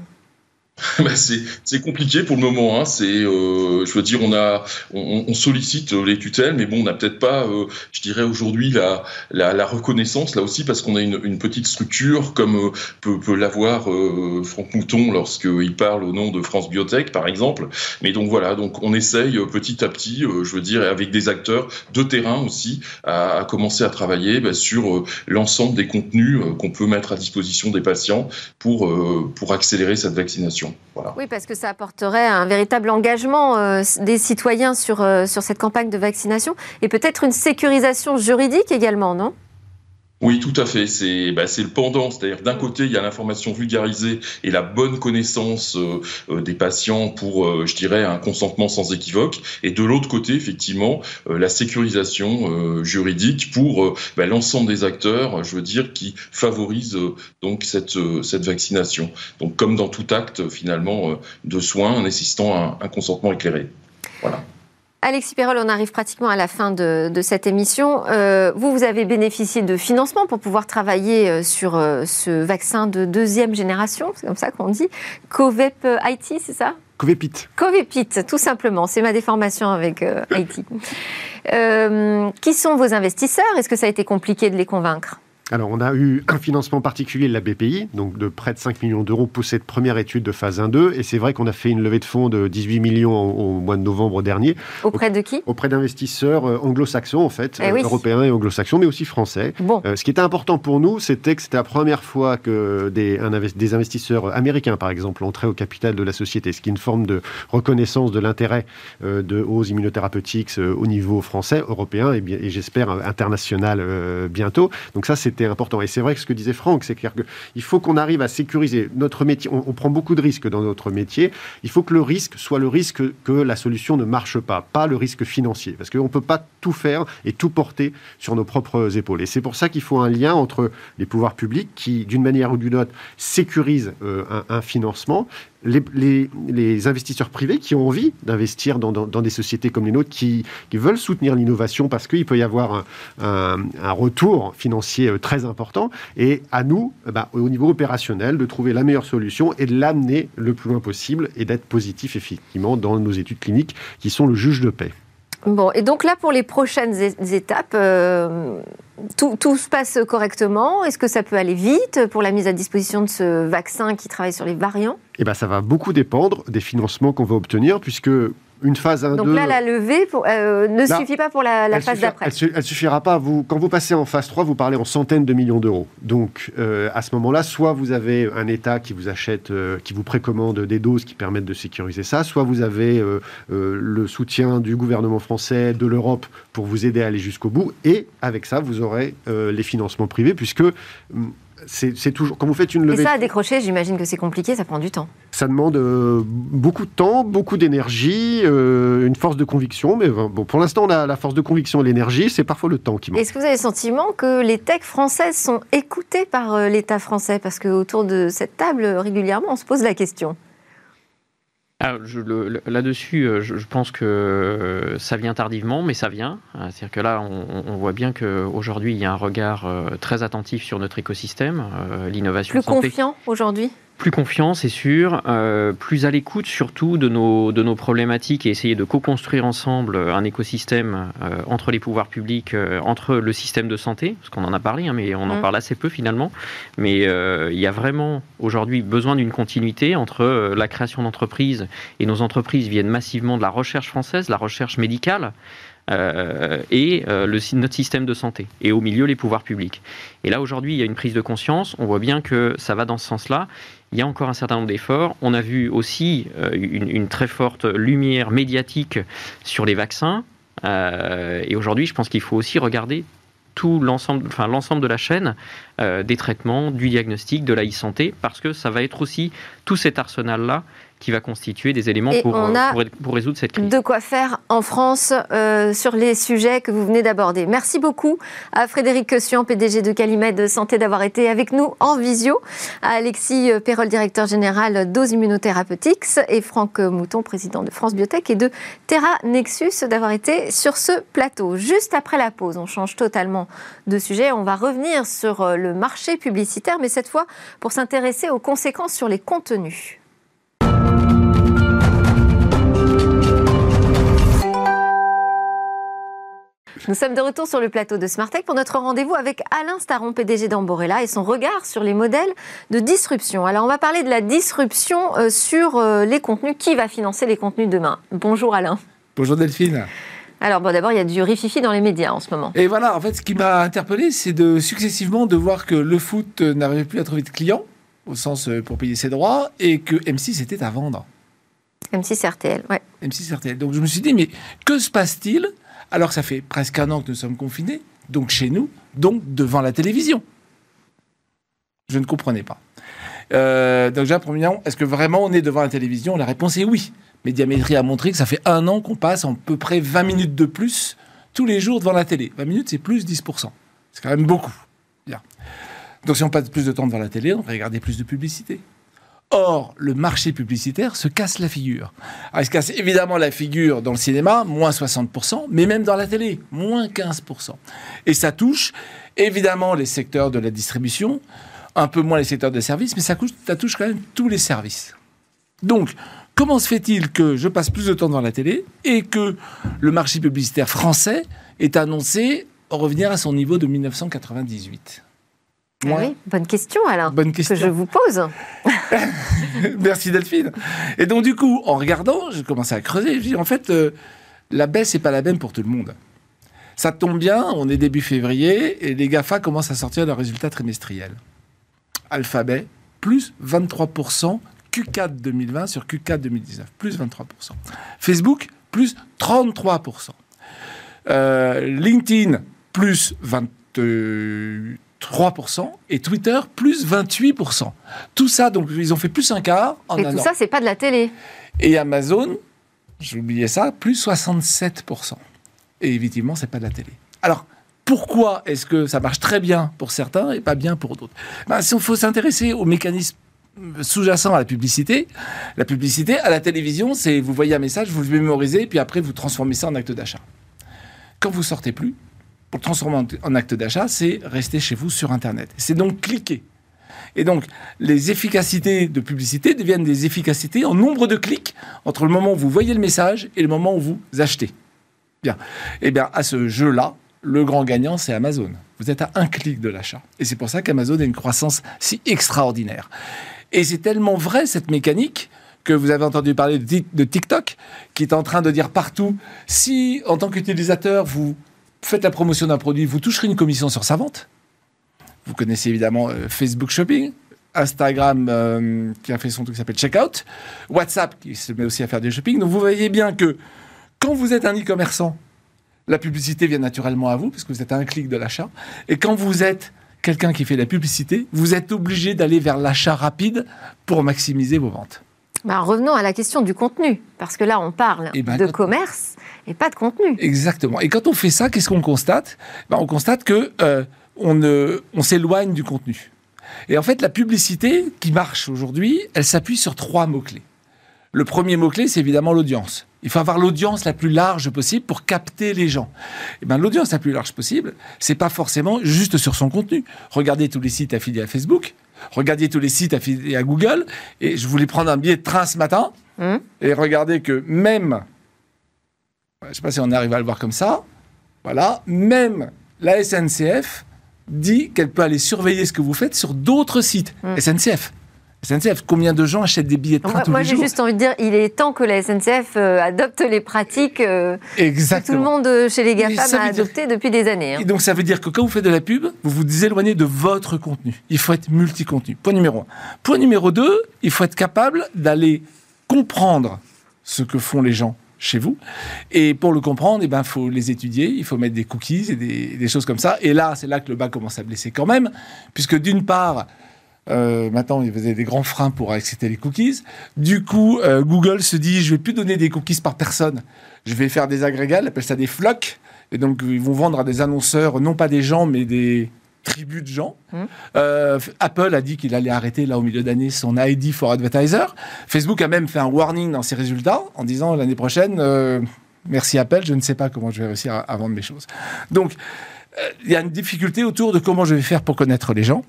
bah, c'est compliqué pour le moment. Hein. C'est, euh, je veux dire, on a, on, sollicite les tutelles, mais bon, on n'a peut-être pas, euh, je dirais aujourd'hui la, la, reconnaissance là aussi parce qu'on a une, petite structure comme euh, peut, peut l'avoir Franck Mouton lorsqu'il parle au nom de France Biotech, par exemple. Mais donc voilà, donc on essaye petit à petit, je veux dire, avec des acteurs de terrain aussi, à, commencer à travailler bah, sur l'ensemble des contenus qu'on peut mettre à disposition des patients pour pour accélérer cette vaccination. Oui, parce que ça apporterait un véritable engagement euh, des citoyens sur, euh, sur cette campagne de vaccination et peut-être une sécurisation juridique également, non? Oui, tout à fait. C'est bah, le pendant. C'est-à-dire d'un côté, il y a l'information vulgarisée et la bonne connaissance euh, euh, des patients pour, euh, je dirais, un consentement sans équivoque. Et de l'autre côté, effectivement, la sécurisation juridique pour bah, l'ensemble des acteurs, je veux dire, qui favorisent donc cette, cette vaccination. Donc comme dans tout acte, finalement, de soins nécessitant un, un consentement éclairé. Voilà. Alexis Perrol, on arrive pratiquement à la fin de, cette émission. Euh, vous, vous avez bénéficié de financement pour pouvoir travailler euh, sur euh, ce vaccin de deuxième génération, c'est comme ça qu'on dit. COVEP IT, c'est ça? Covepit. Covepit, tout simplement. C'est ma déformation avec IT. qui sont vos investisseurs? Est-ce que ça a été compliqué de les convaincre? Alors, on a eu un financement particulier de la BPI, donc de près de 5 millions d'euros pour cette première étude de phase 1-2. Et c'est vrai qu'on a fait une levée de fonds de 18 millions au, mois de novembre dernier. Auprès de qui? Auprès d'investisseurs euh, anglo-saxons, en fait, eh euh, européens et anglo-saxons, mais aussi français. Bon. Euh, ce qui était important pour nous, c'était que c'était la première fois que des, des investisseurs américains, par exemple, entraient au capital de la société, ce qui est une forme de reconnaissance de l'intérêt de aux immunothérapeutiques au niveau français, européen et, et j'espère international bientôt. Donc ça, c'était important. Et c'est vrai que ce que disait Franck, c'est qu'il faut qu'on arrive à sécuriser notre métier. On, prend beaucoup de risques dans notre métier. Il faut que le risque soit le risque que la solution ne marche pas, pas le risque financier. Parce qu'on ne peut pas tout faire et tout porter sur nos propres épaules. Et c'est pour ça qu'il faut un lien entre les pouvoirs publics qui, d'une manière ou d'une autre, sécurisent euh, un, financement, les, investisseurs privés qui ont envie d'investir dans, des sociétés comme les nôtres, qui, veulent soutenir l'innovation parce qu'il peut y avoir un, retour financier euh, très important. Et à nous, eh ben, au niveau opérationnel, de trouver la meilleure solution et de l'amener le plus loin possible et d'être positif effectivement dans nos études cliniques qui sont le juge de paix. Bon, et donc là, pour les prochaines étapes, euh, tout, tout, se passe correctement. Est-ce que ça peut aller vite pour la mise à disposition de ce vaccin qui travaille sur les variants? Eh bien, ça va beaucoup dépendre des financements qu'on va obtenir, puisque une phase 1, Donc là, la levée euh, ne suffit pas pour la, phase d'après. Elle, ne suffira pas. Vous, quand vous passez en phase 3, vous parlez en centaines de millions d'euros. Donc euh, à ce moment-là, soit vous avez un État qui vous achète, euh, qui vous précommande des doses qui permettent de sécuriser ça, soit vous avez le soutien du gouvernement français, de l'Europe pour vous aider à aller jusqu'au bout. Et avec ça, vous aurez les financements privés, puisque hum, c'est toujours. Quand vous faites une levée. Et ça, à décrocher, j'imagine que c'est compliqué, ça prend du temps. Ça demande euh, beaucoup de temps, beaucoup d'énergie, euh, une force de conviction. Mais bon, pour l'instant, on a la force de conviction et l'énergie. C'est parfois le temps qui manque. Est-ce que vous avez le sentiment que les techs françaises sont écoutées par euh, l'État français? Parce qu'autour de cette table, régulièrement, on se pose la question. Là-dessus, euh, je, pense que euh, ça vient tardivement, mais ça vient. Euh, c'est-à-dire que là, on, voit bien qu'aujourd'hui, il y a un regard très attentif sur notre écosystème, l'innovation. Plus confiant aujourd'hui? Plus confiant, c'est sûr, euh, plus à l'écoute surtout de nos, de nos problématiques et essayer de co-construire ensemble un écosystème euh, entre les pouvoirs publics, euh, entre le système de santé, parce qu'on en a parlé, hein, mais on en mmh. parle assez peu finalement. Mais il y a vraiment aujourd'hui besoin d'une continuité entre la création d'entreprises et nos entreprises viennent massivement de la recherche française, la recherche médicale. Et le, notre système de santé, et au milieu les pouvoirs publics. Et là aujourd'hui, il y a une prise de conscience, on voit bien que ça va dans ce sens-là, il y a encore un certain nombre d'efforts. On a vu aussi euh, une, très forte lumière médiatique sur les vaccins. Euh, et aujourd'hui, je pense qu'il faut aussi regarder tout l'ensemble, enfin l'ensemble de la chaîne euh, des traitements, du diagnostic, de la e-santé, parce que ça va être aussi tout cet arsenal-là qui va constituer des éléments pour, euh, pour, résoudre cette crise. De quoi faire en France euh, sur les sujets que vous venez d'aborder. Merci beaucoup à Frédéric Quessian, PDG de Calimed Santé, d'avoir été avec nous en visio, à Alexis Perrol, directeur général d'Ose Immunotherapeutics, et Franck Mouton, président de France Biotech, et de Terra Nexus, d'avoir été sur ce plateau. Juste après la pause, on change totalement de sujet. On va revenir sur le marché publicitaire, mais cette fois pour s'intéresser aux conséquences sur les contenus. Nous sommes de retour sur le plateau de Smartech pour notre rendez-vous avec Alain Staron, PDG d'Amborella, et son regard sur les modèles de disruption. Alors, on va parler de la disruption euh, sur euh, les contenus. Qui va financer les contenus demain? Bonjour Alain. Bonjour Delphine. Alors, bon, d'abord, il y a du rififi dans les médias en ce moment. Et voilà, en fait, ce qui m'a interpellé, c'est de successivement de voir que le foot n'arrivait plus à trouver de clients, au sens euh, pour payer ses droits, et que M6 était à vendre. M6 RTL, ouais. M6 RTL. Donc je me suis dit, mais que se passe-t-il? Alors ça fait presque un an que nous sommes confinés, donc chez nous, donc devant la télévision Je ne comprenais pas. Euh, donc déjà, premièrement, est-ce que vraiment on est devant la télévision? La réponse est oui. Médiamétrie a montré que ça fait un an qu'on passe à peu près 20 minutes de plus tous les jours devant la télé. 20 minutes, c'est plus 10%. C'est quand même beaucoup. Donc si on passe plus de temps devant la télé, on va regarder plus de publicité. Or, le marché publicitaire se casse la figure. il se casse évidemment la figure dans le cinéma, moins 60%, mais même dans la télé, moins 15%. Et ça touche évidemment les secteurs de la distribution, un peu moins les secteurs de services, mais ça, ça touche quand même tous les services. Donc, comment se fait-il que je passe plus de temps dans la télé et que le marché publicitaire français est annoncé revenir à son niveau de 1998 ah oui, bonne question Alain. Bonne question. Que je vous pose. Merci Delphine. Et donc du coup, en regardant, j'ai commencé à creuser. Je dis en fait, euh, la baisse n'est pas la même pour tout le monde. Ça tombe bien, on est début février et les GAFA commencent à sortir leurs résultats trimestriels. Alphabet, plus 23% Q4 2020 sur Q4 2019, plus 23%. Facebook, plus 33%. Euh, LinkedIn, plus 28%. 3% et Twitter plus 28%. Tout ça, donc ils ont fait plus un quart en et tout ça, c'est pas de la télé. Et Amazon, oublié ça, plus 67%. Et évidemment, c'est pas de la télé. Alors, pourquoi est-ce que ça marche très bien pour certains et pas bien pour d'autres? Ben, Il faut s'intéresser aux mécanismes sous-jacents à la publicité. La publicité à la télévision, c'est vous voyez un message, vous le mémorisez, puis après vous transformez ça en acte d'achat. Quand vous sortez plus, pour le transformer en acte d'achat, c'est rester chez vous sur Internet. C'est donc cliquer. Et donc, les efficacités de publicité deviennent des efficacités en nombre de clics entre le moment où vous voyez le message et le moment où vous achetez. Bien. Eh bien, à ce jeu-là, le grand gagnant, c'est Amazon. Vous êtes à un clic de l'achat. Et c'est pour ça qu'Amazon a une croissance si extraordinaire. Et c'est tellement vrai, cette mécanique, que vous avez entendu parler de TikTok, qui est en train de dire partout, si en tant qu'utilisateur, vous faites la promotion d'un produit, vous toucherez une commission sur sa vente. Vous connaissez évidemment euh, Facebook Shopping, Instagram euh, qui a fait son truc qui s'appelle Checkout, WhatsApp qui se met aussi à faire du shopping. Donc vous voyez bien que quand vous êtes un e-commerçant, la publicité vient naturellement à vous parce que vous êtes un clic de l'achat. Et quand vous êtes quelqu'un qui fait la publicité, vous êtes obligé d'aller vers l'achat rapide pour maximiser vos ventes. Bah, revenons à la question du contenu, parce que là, on parle Eh ben, de commerce et pas de contenu. Exactement. Et quand on fait ça, qu'est-ce qu'on constate? Ben, On constate que euh, on, ne- on s'éloigne du contenu. Et en fait, la publicité qui marche aujourd'hui, elle s'appuie sur trois mots-clés. Le premier mot-clé, c'est évidemment l'audience. Il faut avoir l'audience la plus large possible pour capter les gens. Et ben, l'audience la plus large possible, c'est pas forcément juste sur son contenu. Regardez tous les sites affiliés à Facebook, regardez tous les sites affiliés à Google. Et je voulais prendre un billet de train ce matin. Hum. Et regardez que même, je ne sais pas si on arrive à le voir comme ça, voilà, même la SNCF dit qu'elle peut aller surveiller ce que vous faites sur d'autres sites. Mm. SNCF. SNCF, combien de gens achètent des billets de train Moi, tous moi, les j'ai juste envie de dire, il est temps que la SNCF euh, adopte les pratiques euh, que tout le monde euh, chez les GAFAM a veut dire- adopté depuis des années. hein. Et donc ça veut dire que quand vous faites de la pub, vous vous éloignez de votre contenu. Il faut être multi-contenu. Point numéro un. Point numéro deux, il faut être capable d'aller comprendre ce que font les gens chez vous. Et pour le comprendre, il ben, faut les étudier, il faut mettre des cookies et des, des choses comme ça. Et là, c'est là que le bas commence à blesser quand même, puisque d'une part, euh, maintenant, il faisait des grands freins pour accepter les cookies. Du coup, euh, Google se dit, je vais plus donner des cookies par personne. Je vais faire des agrégats, ils appellent ça des flocks. Et donc, ils vont vendre à des annonceurs, non pas des gens, mais des tribus de gens. Mhm. Euh, Apple a dit qu'il allait arrêter, là, au milieu d'année, son ID for Advertiser. Facebook a même fait un warning dans ses résultats en disant l'année prochaine, merci Apple, je ne sais pas comment je vais réussir à, à vendre mes choses. Donc, il y a une difficulté autour de comment je vais faire pour connaître les gens.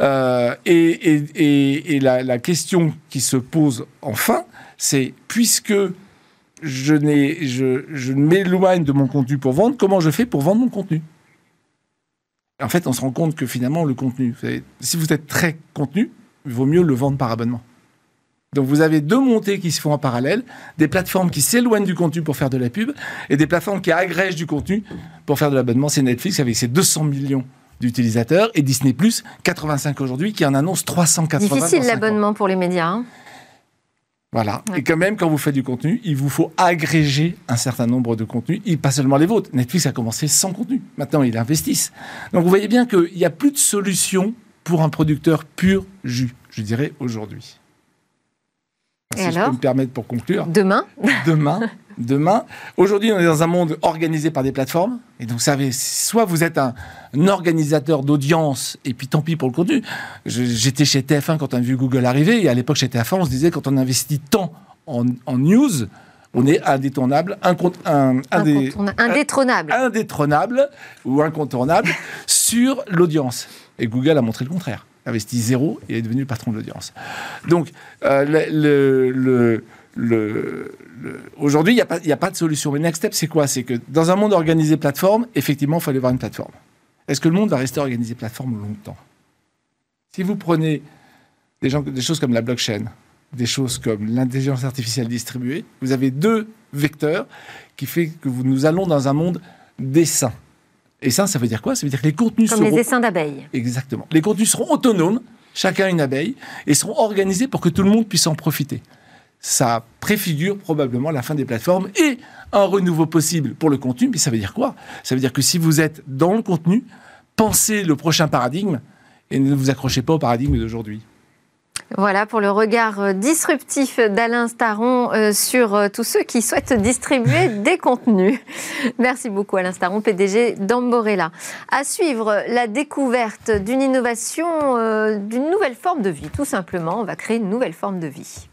Euh, et la, question qui se pose enfin, c'est puisque je, je, m'éloigne de mon contenu pour vendre, comment je fais pour vendre mon contenu? En fait, on se rend compte que finalement, le contenu, si vous êtes très contenu, il vaut mieux le vendre par abonnement. Donc vous avez deux montées qui se font en parallèle, des plateformes qui s'éloignent du contenu pour faire de la pub et des plateformes qui agrègent du contenu pour faire de l'abonnement. C'est Netflix avec ses 200 millions d'utilisateurs et Disney+, 85 aujourd'hui, qui en annonce 380 dans Difficile l'abonnement pour les médias. hein. Voilà. Ouais. Et quand même, quand vous faites du contenu, il vous faut agréger un certain nombre de contenus, et pas seulement les vôtres. Netflix a commencé sans contenu. Maintenant, ils investissent. Donc, vous voyez bien qu'il n'y a plus de solution pour un producteur pur jus, je dirais, aujourd'hui. Et si je alors peux me permettre pour conclure, Demain, demain, demain, aujourd'hui, on est dans un monde organisé par des plateformes. Et donc, vous savez, soit vous êtes un, un organisateur d'audience, et puis tant pis pour le contenu. Je- J'étais chez TF1 quand on a vu Google arriver, et à l'époque, chez TF1, on se disait, quand on investit tant en, en news, on est indétournable, incont- un, incontourna- indétrônable. indétrônable ou incontournable sur l'audience. Et Google a montré le contraire. Investi zéro et est devenu le patron de l'audience. Donc, euh, aujourd'hui, il n'y a, pas- de solution. Mais Next Step, c'est quoi? C'est que dans un monde organisé plateforme, effectivement, il faut aller voir une plateforme. Est-ce que le monde va rester organisé plateforme longtemps? Si vous prenez des, choses comme la blockchain, des choses comme l'intelligence artificielle distribuée, vous avez deux vecteurs qui fait que nous allons dans un monde des sains. Et ça, ça veut dire quoi? Ça veut dire que les contenus Comme seront... les essaims d'abeilles. Exactement. Les contenus seront autonomes, chacun une abeille, et seront organisés pour que tout le monde puisse en profiter. Ça préfigure probablement la fin des plateformes et un renouveau possible pour le contenu. Mais ça veut dire quoi? Ça veut dire que si vous êtes dans le contenu, pensez le prochain paradigme et ne vous accrochez pas au paradigme d'aujourd'hui. Voilà pour le regard euh, disruptif d'Alain Staron euh, sur euh, tous ceux qui souhaitent distribuer des contenus. Merci beaucoup Alain Staron, PDG d'Amborella. À suivre la découverte d'une innovation, d'une nouvelle forme de vie, tout simplement. On va créer une nouvelle forme de vie.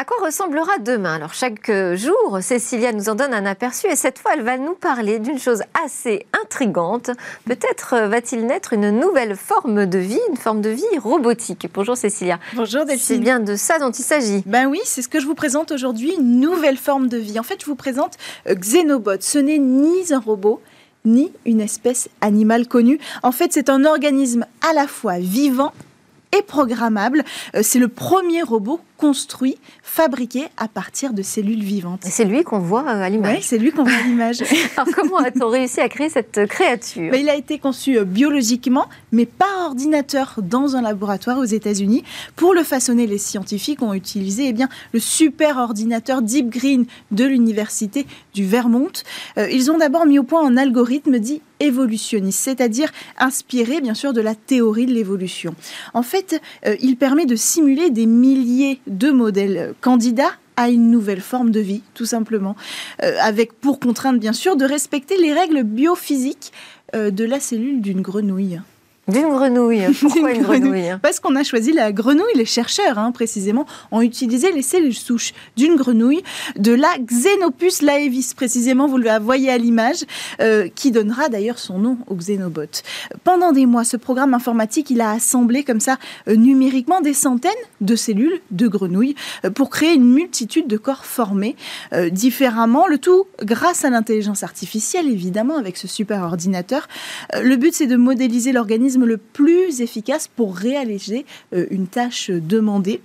À quoi ressemblera demain? Alors chaque euh, jour, Cécilia nous en donne un aperçu et cette fois, elle va nous parler d'une chose assez intrigante. Peut-être euh, va-t-il naître une nouvelle forme de vie, une forme de vie robotique? Bonjour Cécilia. Bonjour C'est Delphine. bien de ça dont il s'agit. Ben oui, c'est ce que je vous présente aujourd'hui, une nouvelle forme de vie. En fait, je vous présente euh, Xenobot. Ce n'est ni un robot, ni une espèce animale connue. En fait, c'est un organisme à la fois vivant et programmable. C'est le premier robot construit, fabriqué à partir de cellules vivantes. Et c'est lui qu'on voit euh, à l'image. Oui, c'est lui qu'on voit à l'image. Alors comment a-t-on réussi à créer cette créature? Il a été conçu euh, biologiquement, mais par ordinateur dans un laboratoire aux États-Unis. Pour le façonner, les scientifiques ont utilisé eh bien, le super ordinateur Deep Green de l'université du Vermont. Euh, ils ont d'abord mis au point un algorithme dit évolutionniste, c'est-à-dire inspiré bien sûr de la théorie de l'évolution. En fait, euh, il permet de simuler des milliers de modèles candidats à une nouvelle forme de vie, tout simplement, euh, avec pour contrainte bien sûr de respecter les règles biophysiques euh, de la cellule d'une grenouille. D'une grenouille. Pourquoi une grenouille Parce qu'on a choisi la grenouille. Les chercheurs, hein, précisément, ont utilisé les cellules souches d'une grenouille, de la Xenopus laevis, précisément, vous le voyez à l'image, euh, qui donnera d'ailleurs son nom au Xenobot. Pendant des mois, ce programme informatique, il a assemblé comme ça euh, numériquement des centaines de cellules de grenouilles euh, pour créer une multitude de corps formés différemment, le tout grâce à l'intelligence artificielle, évidemment, avec ce super ordinateur. le but, c'est de modéliser l'organisme le plus efficace pour réaliser euh, une tâche demandée.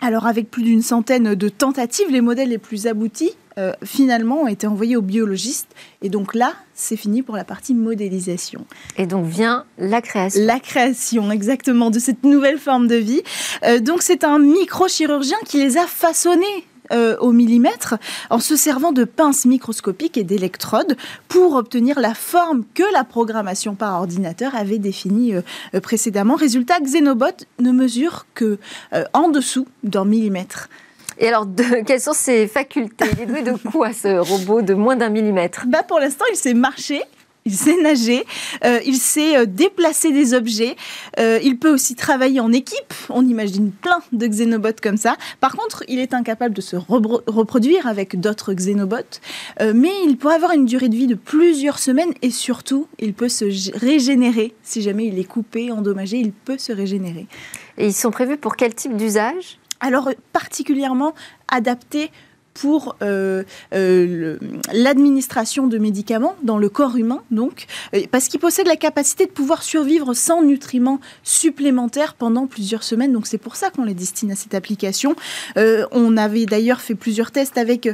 Alors avec plus d'une centaine de tentatives, les modèles les plus aboutis euh, finalement ont été envoyés aux biologistes. Et donc là, c'est fini pour la partie modélisation. Et donc vient la création. La création, exactement, de cette nouvelle forme de vie. Euh, donc c'est un microchirurgien qui les a façonnés euh, au millimètre en se servant de pinces microscopiques et d'électrodes pour obtenir la forme que la programmation par ordinateur avait définie euh, euh, précédemment. Résultat, Xenobot ne mesure que en dessous d'un millimètre. Et alors, de, quelles sont ses facultés? Il est doué de quoi ce robot de moins d'un millimètre? Bah Pour l'instant, il sait marcher, il sait nager, euh, il sait euh, déplacer des objets, euh, il peut aussi travailler en équipe. On imagine plein de xénobots comme ça. Par contre, il est incapable de se reproduire avec d'autres xénobots, mais il peut avoir une durée de vie de plusieurs semaines et surtout, il peut se régénérer. Si jamais il est coupé, endommagé, il peut se régénérer. Et ils sont prévus pour quel type d'usage? Alors particulièrement adaptés pour euh, euh, l'administration de médicaments dans le corps humain, donc, euh, parce qu'il possède la capacité de pouvoir survivre sans nutriments supplémentaires pendant plusieurs semaines. Donc c'est pour ça qu'on les destine à cette application. on avait d'ailleurs fait plusieurs tests avec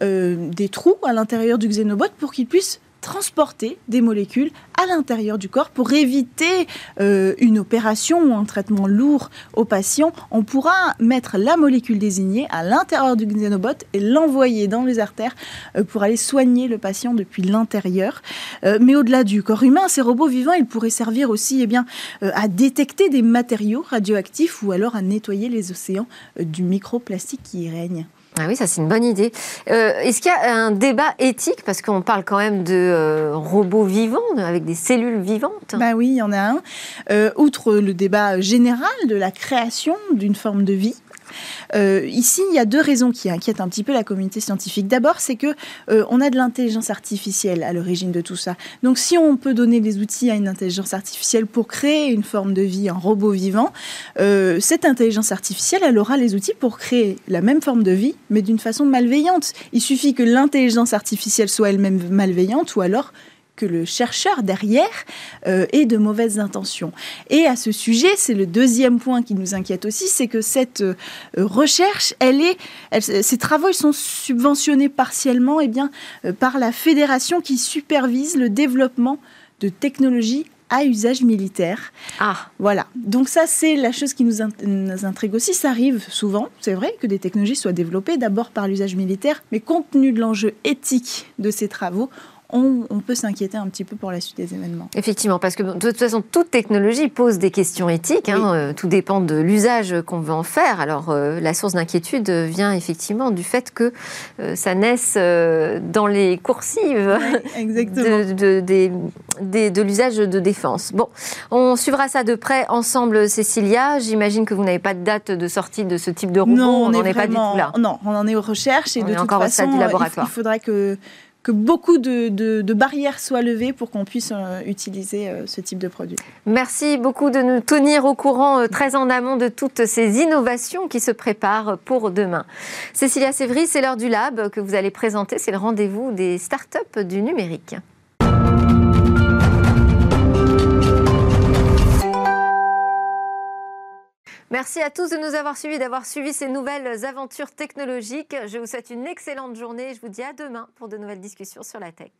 des trous à l'intérieur du Xenobot pour qu'il puisse transporter des molécules à l'intérieur du corps pour éviter euh, une opération ou un traitement lourd au patient. On pourra mettre la molécule désignée à l'intérieur du xénobot et l'envoyer dans les artères euh, pour aller soigner le patient depuis l'intérieur. Euh, mais au-delà du corps humain, ces robots vivants, ils pourraient servir aussi eh à détecter des matériaux radioactifs ou alors à nettoyer les océans du microplastique qui y règne. Ah oui, ça c'est une bonne idée. Euh, est-ce qu'il y a un débat éthique? Parce qu'on parle quand même de euh, robots vivants avec des cellules vivantes Bah oui, il y en a un. Euh, outre le débat général de la création d'une forme de vie, euh, ici, il y a deux raisons qui inquiètent un petit peu la communauté scientifique. D'abord, c'est que euh, on a de l'intelligence artificielle à l'origine de tout ça. Donc, si on peut donner des outils à une intelligence artificielle pour créer une forme de vie, un robot vivant, euh, cette intelligence artificielle, elle aura les outils pour créer la même forme de vie, mais d'une façon malveillante. Il suffit que l'intelligence artificielle soit elle-même malveillante, ou alors que le chercheur derrière euh, ait de mauvaises intentions. Et à ce sujet, c'est le deuxième point qui nous inquiète aussi, c'est que cette euh, recherche, elle est, ces travaux sont subventionnés partiellement et eh bien, euh, par la fédération qui supervise le développement de technologies à usage militaire. Ah. Voilà. Donc ça, c'est la chose qui nous, nous, intrigue aussi. Ça arrive souvent, c'est vrai, que des technologies soient développées d'abord par l'usage militaire, mais compte tenu de l'enjeu éthique de ces travaux, on, peut s'inquiéter un petit peu pour la suite des événements. Effectivement, parce que de toute façon, toute technologie pose des questions éthiques. Hein, euh, tout dépend de l'usage qu'on veut en faire. Alors, euh, la source d'inquiétude vient effectivement du fait que euh, ça naisse dans les coursives de, de l'usage de défense. Bon, on suivra ça de près ensemble, Cécilia. J'imagine que vous n'avez pas de date de sortie de ce type de robot. Non, on n'en est, pas du tout là. Non, on en est aux recherches et de toute façon, il faudrait que que beaucoup de, barrières soient levées pour qu'on puisse euh, utiliser euh, ce type de produit. Merci beaucoup de nous tenir au courant euh, très en amont de toutes ces innovations qui se préparent pour demain. Cécilia Sévry, c'est l'heure du lab que vous allez présenter. C'est le rendez-vous des startups du numérique. Merci à tous de nous avoir suivis, d'avoir suivi ces nouvelles aventures technologiques. Je vous souhaite une excellente journée. Je vous dis à demain pour de nouvelles discussions sur la tech.